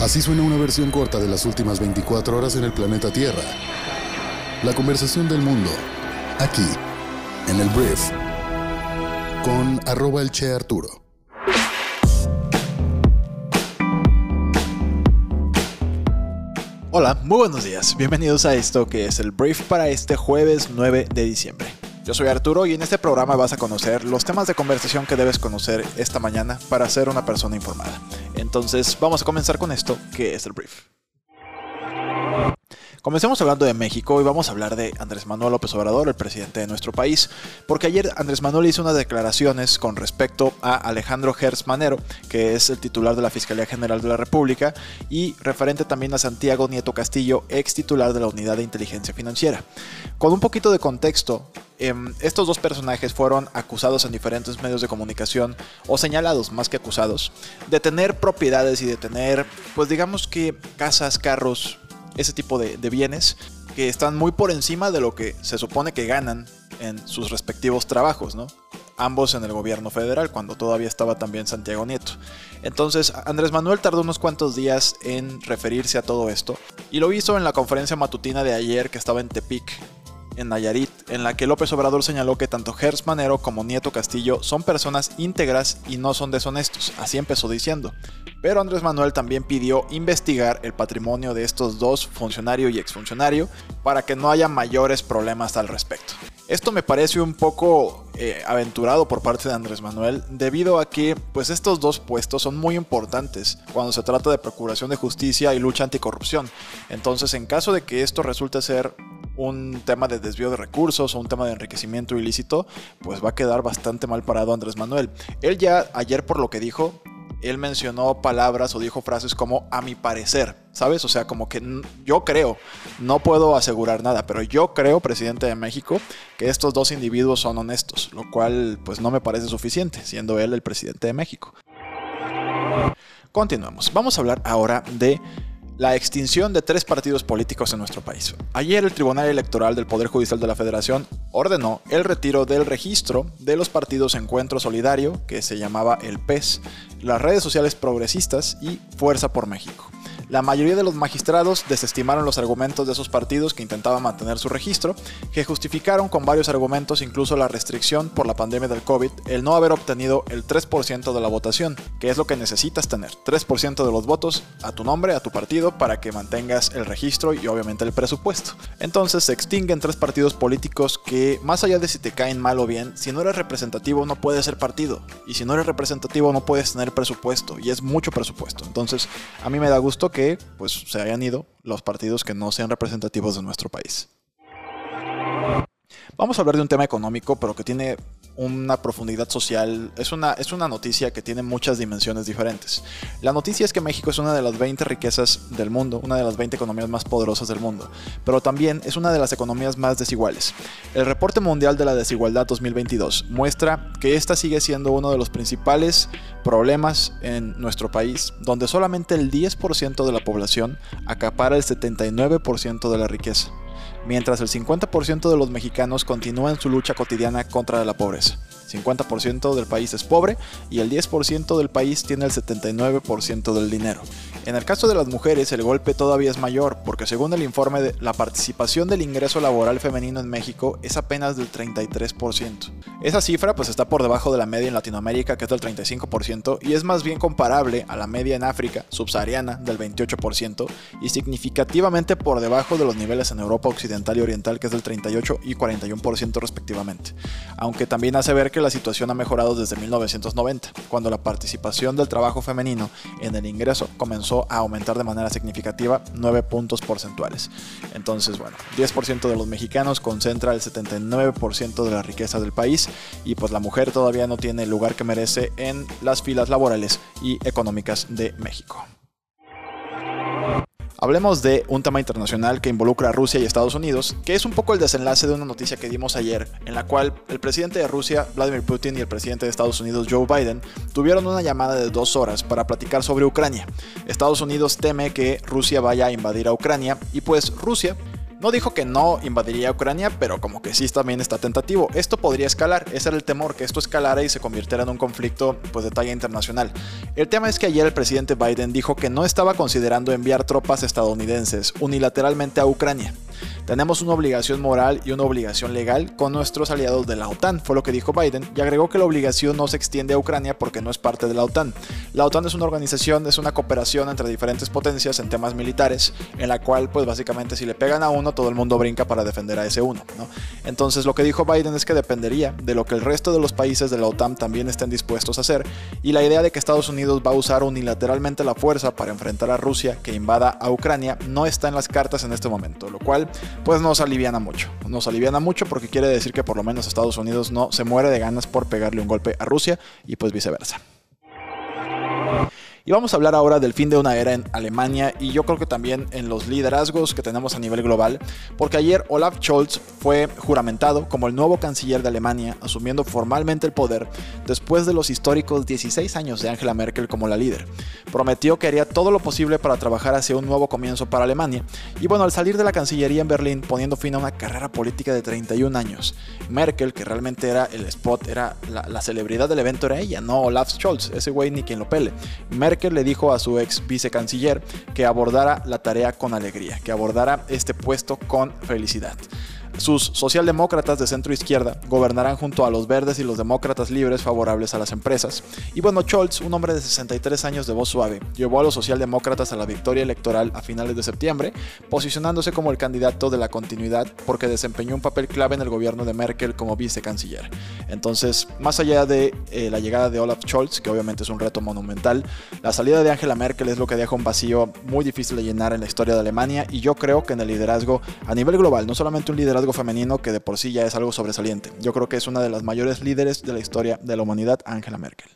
Así suena una versión corta de las últimas 24 horas en el planeta Tierra. La conversación del mundo, aquí, en el Brief, con arroba el Che Arturo. Hola, muy buenos días. Bienvenidos a esto que es el Brief para este jueves 9 de diciembre. Yo soy Arturo y en este programa vas a conocer los temas de conversación que debes conocer esta mañana para ser una persona informada. Entonces vamos a comenzar con esto que es el brief. Comencemos hablando de México y vamos a hablar de Andrés Manuel López Obrador, el presidente de nuestro país, porque ayer Andrés Manuel hizo unas declaraciones con respecto a Alejandro Gertz Manero, que es el titular de la Fiscalía General de la República, y referente también a Santiago Nieto Castillo, ex titular de la Unidad de Inteligencia Financiera. Con un poquito de contexto, em, estos dos personajes fueron acusados en diferentes medios de comunicación, o señalados más que acusados, de tener propiedades y de tener, pues digamos que casas, carros, ese tipo de, bienes que están muy por encima de lo que se supone que ganan en sus respectivos trabajos, ¿no? Ambos en el gobierno federal, cuando todavía estaba también Santiago Nieto. Entonces, Andrés Manuel tardó unos cuantos días en referirse a todo esto, y lo hizo en la conferencia matutina de ayer que estaba en Tepic, en Nayarit, en la que López Obrador señaló que tanto Gers Manero como Nieto Castillo son personas íntegras y no son deshonestos, así empezó diciendo. Pero Andrés Manuel también pidió investigar el patrimonio de estos dos, funcionario y exfuncionario, para que no haya mayores problemas al respecto. Esto me parece un poco eh, aventurado por parte de Andrés Manuel, debido a que pues estos dos puestos son muy importantes cuando se trata de procuración de justicia y lucha anticorrupción. Entonces, en caso de que esto resulte ser un tema de desvío de recursos o un tema de enriquecimiento ilícito, pues va a quedar bastante mal parado Andrés Manuel. Él ya ayer por lo que dijo, él mencionó palabras o dijo frases como a mi parecer, ¿sabes? O sea, como que yo creo, no puedo asegurar nada, pero yo creo, presidente de México, que estos dos individuos son honestos, lo cual pues no me parece suficiente, siendo él el presidente de México. Continuamos, vamos a hablar ahora de la extinción de tres partidos políticos en nuestro país. Ayer el Tribunal Electoral del Poder Judicial de la Federación ordenó el retiro del registro de los partidos Encuentro Solidario, que se llamaba el PES, las redes sociales progresistas y Fuerza por México. La mayoría de los magistrados desestimaron los argumentos de esos partidos que intentaban mantener su registro, que justificaron con varios argumentos, incluso la restricción por la pandemia del COVID, el no haber obtenido el 3% de la votación, que es lo que necesitas tener, 3% de los votos a tu nombre, a tu partido, para que mantengas el registro y obviamente el presupuesto. Entonces se extinguen tres partidos políticos que, más allá de si te caen mal o bien, si no eres representativo no puedes ser partido, y si no eres representativo no puedes tener presupuesto, y es mucho presupuesto. Entonces, a mí me da gusto que pues se hayan ido los partidos que no sean representativos de nuestro país. Vamos a hablar de un tema económico, pero que tiene una profundidad social. Es una, es una noticia que tiene muchas dimensiones diferentes. La noticia es que México es una de las 20 riquezas del mundo, una de las 20 economías más poderosas del mundo, pero también es una de las economías más desiguales. El reporte mundial de la desigualdad 2022 muestra que esta sigue siendo uno de los principales problemas en nuestro país, donde solamente el 10% de la población acapara el 79% de la riqueza mientras el 50% de los mexicanos continúan su lucha cotidiana contra la pobreza. 50% del país es pobre y el 10% del país tiene el 79% del dinero. En el caso de las mujeres el golpe todavía es mayor porque según el informe la participación del ingreso laboral femenino en México es apenas del 33%. Esa cifra pues está por debajo de la media en Latinoamérica que es del 35% y es más bien comparable a la media en África subsahariana del 28% y significativamente por debajo de los niveles en Europa Occidental y Oriental que es del 38 y 41% respectivamente. Aunque también hace ver que la situación ha mejorado desde 1990, cuando la participación del trabajo femenino en el ingreso comenzó a aumentar de manera significativa 9 puntos porcentuales. Entonces, bueno, 10% de los mexicanos concentra el 79% de la riqueza del país y pues la mujer todavía no tiene el lugar que merece en las filas laborales y económicas de México. Hablemos de un tema internacional que involucra a Rusia y Estados Unidos, que es un poco el desenlace de una noticia que dimos ayer, en la cual el presidente de Rusia, Vladimir Putin, y el presidente de Estados Unidos, Joe Biden, tuvieron una llamada de dos horas para platicar sobre Ucrania. Estados Unidos teme que Rusia vaya a invadir a Ucrania y pues Rusia No dijo que no invadiría Ucrania, pero como que sí también está tentativo. Esto podría escalar, ese era el temor, que esto escalara y se convirtiera en un conflicto pues, de talla internacional. El tema es que ayer el presidente Biden dijo que no estaba considerando enviar tropas estadounidenses unilateralmente a Ucrania. Tenemos una obligación moral y una obligación legal con nuestros aliados de la OTAN, fue lo que dijo Biden, y agregó que la obligación no se extiende a Ucrania porque no es parte de la OTAN. La OTAN es una organización, es una cooperación entre diferentes potencias en temas militares, en la cual pues básicamente si le pegan a uno, todo el mundo brinca para defender a ese uno. Entonces lo que dijo Biden es que dependería de lo que el resto de los países de la OTAN también estén dispuestos a hacer, y la idea de que Estados Unidos va a usar unilateralmente la fuerza para enfrentar a Rusia que invada a Ucrania no está en las cartas en este momento, lo cual pues nos aliviana mucho. Nos aliviana mucho porque quiere decir que por lo menos Estados Unidos no se muere de ganas por pegarle un golpe a Rusia y pues viceversa. Y vamos a hablar ahora del fin de una era en Alemania y yo creo que también en los liderazgos que tenemos a nivel global, porque ayer Olaf Scholz fue juramentado como el nuevo canciller de Alemania, asumiendo formalmente el poder después de los históricos 16 años de Angela Merkel como la líder. Prometió que haría todo lo posible para trabajar hacia un nuevo comienzo para Alemania y bueno, al salir de la Cancillería en Berlín poniendo fin a una carrera política de 31 años, Merkel, que realmente era el spot, era la, celebridad del evento, era ella, no Olaf Scholz, ese güey ni quien lo pele. Le dijo a su ex vicecanciller que abordara la tarea con alegría, que abordara este puesto con felicidad. Sus socialdemócratas de centro izquierda gobernarán junto a los verdes y los demócratas libres favorables a las empresas. Y bueno, Scholz, un hombre de 63 años de voz suave, llevó a los socialdemócratas a la victoria electoral a finales de septiembre, posicionándose como el candidato de la continuidad porque desempeñó un papel clave en el gobierno de Merkel como vicecanciller. Entonces, más allá de eh, la llegada de Olaf Scholz, que obviamente es un reto monumental, la salida de Angela Merkel es lo que deja un vacío muy difícil de llenar en la historia de Alemania y yo creo que en el liderazgo a nivel global, no solamente un liderazgo femenino que de por sí ya es algo sobresaliente. Yo creo que es una de las mayores líderes de la historia de la humanidad, Angela Merkel.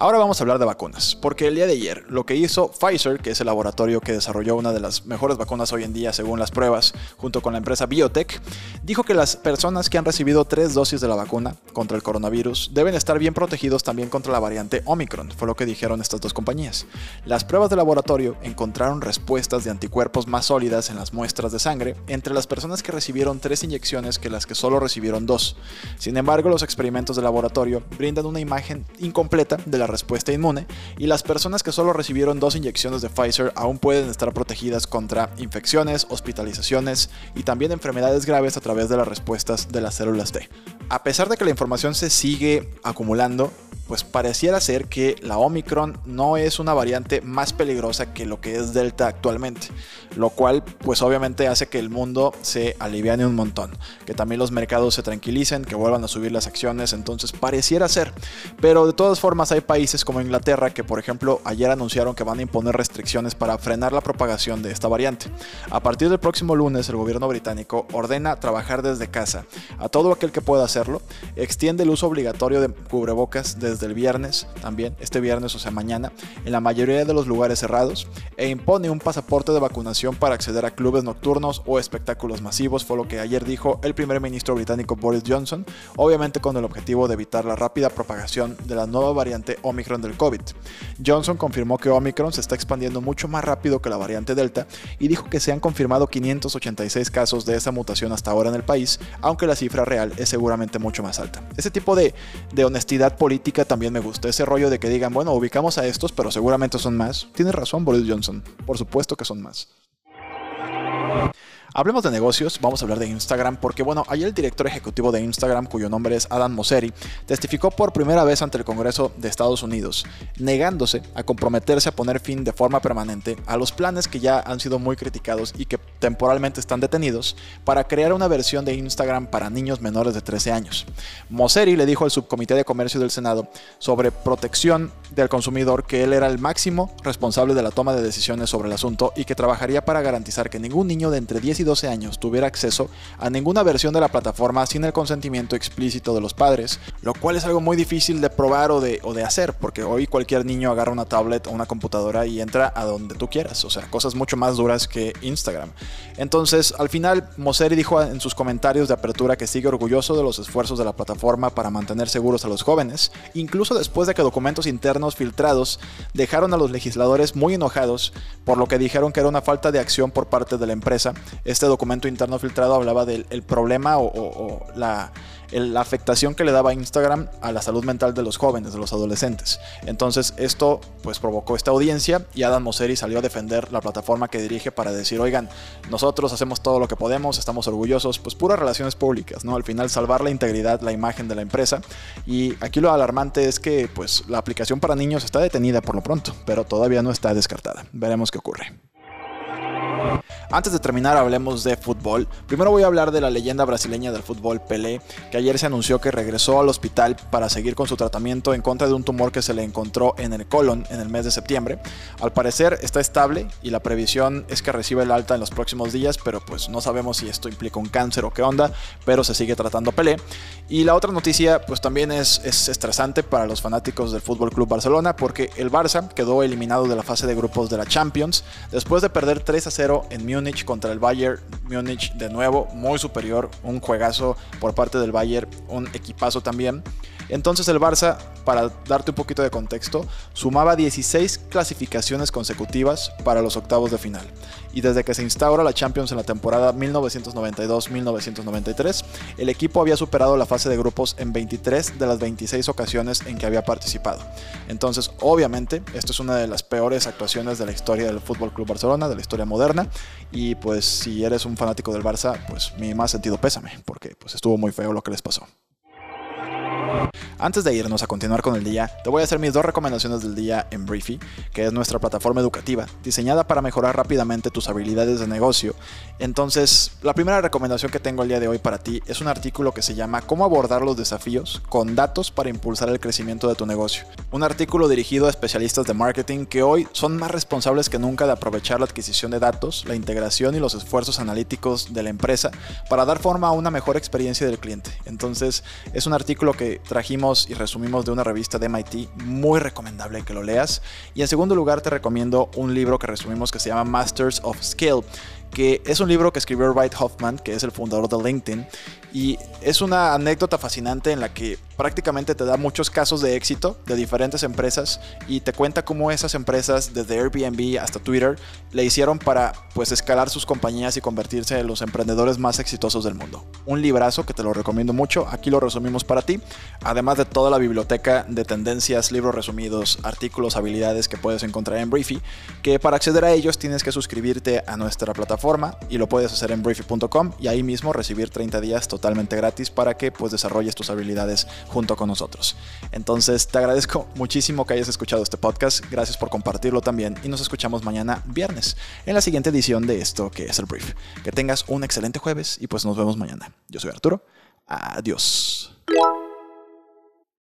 Ahora vamos a hablar de vacunas, porque el día de ayer lo que hizo Pfizer, que es el laboratorio que desarrolló una de las mejores vacunas hoy en día según las pruebas, junto con la empresa Biotech, dijo que las personas que han recibido tres dosis de la vacuna contra el coronavirus deben estar bien protegidos también contra la variante Omicron, fue lo que dijeron estas dos compañías. Las pruebas de laboratorio encontraron respuestas de anticuerpos más sólidas en las muestras de sangre entre las personas que recibieron tres inyecciones que las que solo recibieron dos. Sin embargo, los experimentos de laboratorio brindan una imagen incompleta de la respuesta inmune y las personas que solo recibieron dos inyecciones de Pfizer aún pueden estar protegidas contra infecciones, hospitalizaciones y también enfermedades graves a través de las respuestas de las células T. A pesar de que la información se sigue acumulando, pues pareciera ser que la Omicron no es una variante más peligrosa que lo que es Delta actualmente, lo cual pues obviamente hace que el mundo se aliviane un montón, que también los mercados se tranquilicen, que vuelvan a subir las acciones, entonces pareciera ser, pero de todas formas hay países como Inglaterra que por ejemplo ayer anunciaron que van a imponer restricciones para frenar la propagación de esta variante. A partir del próximo lunes el gobierno británico ordena trabajar desde casa a todo aquel que pueda hacerlo, extiende el uso obligatorio de cubrebocas desde del viernes, también este viernes o sea mañana, en la mayoría de los lugares cerrados, e impone un pasaporte de vacunación para acceder a clubes nocturnos o espectáculos masivos, fue lo que ayer dijo el primer ministro británico Boris Johnson, obviamente con el objetivo de evitar la rápida propagación de la nueva variante Omicron del COVID. Johnson confirmó que Omicron se está expandiendo mucho más rápido que la variante Delta y dijo que se han confirmado 586 casos de esa mutación hasta ahora en el país, aunque la cifra real es seguramente mucho más alta. Ese tipo de, de honestidad política también me gusta. Ese rollo de que digan, bueno, ubicamos a estos, pero seguramente son más. Tienes razón, Boris Johnson. Por supuesto que son más. Hablemos de negocios, vamos a hablar de Instagram, porque bueno, ayer el director ejecutivo de Instagram, cuyo nombre es Adam Mosseri, testificó por primera vez ante el Congreso de Estados Unidos, negándose a comprometerse a poner fin de forma permanente a los planes que ya han sido muy criticados y que temporalmente están detenidos para crear una versión de Instagram para niños menores de 13 años. Mosseri le dijo al Subcomité de Comercio del Senado sobre protección del consumidor que él era el máximo responsable de la toma de decisiones sobre el asunto y que trabajaría para garantizar que ningún niño de entre 10 10 y 12 años tuviera acceso a ninguna versión de la plataforma sin el consentimiento explícito de los padres, lo cual es algo muy difícil de probar o de, o de hacer, porque hoy cualquier niño agarra una tablet o una computadora y entra a donde tú quieras, o sea, cosas mucho más duras que Instagram. Entonces, al final, Mosseri dijo en sus comentarios de apertura que sigue orgulloso de los esfuerzos de la plataforma para mantener seguros a los jóvenes, incluso después de que documentos internos filtrados dejaron a los legisladores muy enojados, por lo que dijeron que era una falta de acción por parte de la empresa. Este documento interno filtrado hablaba del problema o la la afectación que le daba Instagram a la salud mental de los jóvenes, de los adolescentes. Entonces esto pues provocó esta audiencia y Adam Mosseri salió a defender la plataforma que dirige para decir, oigan, nosotros hacemos todo lo que podemos, estamos orgullosos, pues puras relaciones públicas, ¿no? Al final salvar la integridad, la imagen de la empresa. Y aquí lo alarmante es que pues la aplicación para niños está detenida por lo pronto, pero todavía no está descartada. Veremos qué ocurre. Antes de terminar, hablemos de fútbol. Primero voy a hablar de la leyenda brasileña del fútbol Pelé, que ayer se anunció que regresó al hospital para seguir con su tratamiento en contra de un tumor que se le encontró en el colon en el mes de septiembre. Al parecer está estable y la previsión es que reciba el alta en los próximos días, pero pues no sabemos si esto implica un cáncer o qué onda, pero se sigue tratando Pelé. Y la otra noticia pues también es, es estresante para los fanáticos del Fútbol Club Barcelona porque el Barça quedó eliminado de la fase de grupos de la Champions después de perder 3 a 0 en Múnich contra el Bayern Múnich de nuevo, muy superior, un juegazo por parte del Bayern, un equipazo también. Entonces el Barça, para darte un poquito de contexto, sumaba 16 clasificaciones consecutivas para los octavos de final. Y desde que se instaura la Champions en la temporada 1992-1993, el equipo había superado la fase de grupos en 23 de las 26 ocasiones en que había participado. Entonces, obviamente, esto es una de las peores actuaciones de la historia del Fútbol Club Barcelona, de la historia moderna. Y pues si eres un fanático del Barça, pues mi más sentido pésame, porque pues estuvo muy feo lo que les pasó. Antes de irnos a continuar con el día, te voy a hacer mis dos recomendaciones del día en Briefy, que es nuestra plataforma educativa, diseñada para mejorar rápidamente tus habilidades de negocio. Entonces, la primera recomendación que tengo el día de hoy para ti es un artículo que se llama Cómo abordar los desafíos con datos para impulsar el crecimiento de tu negocio. Un artículo dirigido a especialistas de marketing que hoy son más responsables que nunca de aprovechar la adquisición de datos, la integración y los esfuerzos analíticos de la empresa para dar forma a una mejor experiencia del cliente. Entonces, es un artículo que trajimos y resumimos de una revista de MIT, muy recomendable que lo leas. Y en segundo lugar te recomiendo un libro que resumimos que se llama Masters of Skill que es un libro que escribió Wright Hoffman, que es el fundador de LinkedIn, y es una anécdota fascinante en la que prácticamente te da muchos casos de éxito de diferentes empresas y te cuenta cómo esas empresas, desde Airbnb hasta Twitter, le hicieron para pues escalar sus compañías y convertirse en los emprendedores más exitosos del mundo. Un librazo que te lo recomiendo mucho, aquí lo resumimos para ti, además de toda la biblioteca de tendencias, libros resumidos, artículos, habilidades que puedes encontrar en Briefy, que para acceder a ellos tienes que suscribirte a nuestra plataforma y lo puedes hacer en briefy.com y ahí mismo recibir 30 días totalmente gratis para que pues desarrolles tus habilidades junto con nosotros. Entonces te agradezco muchísimo que hayas escuchado este podcast, gracias por compartirlo también y nos escuchamos mañana viernes en la siguiente edición de esto que es el brief. Que tengas un excelente jueves y pues nos vemos mañana. Yo soy Arturo. Adiós.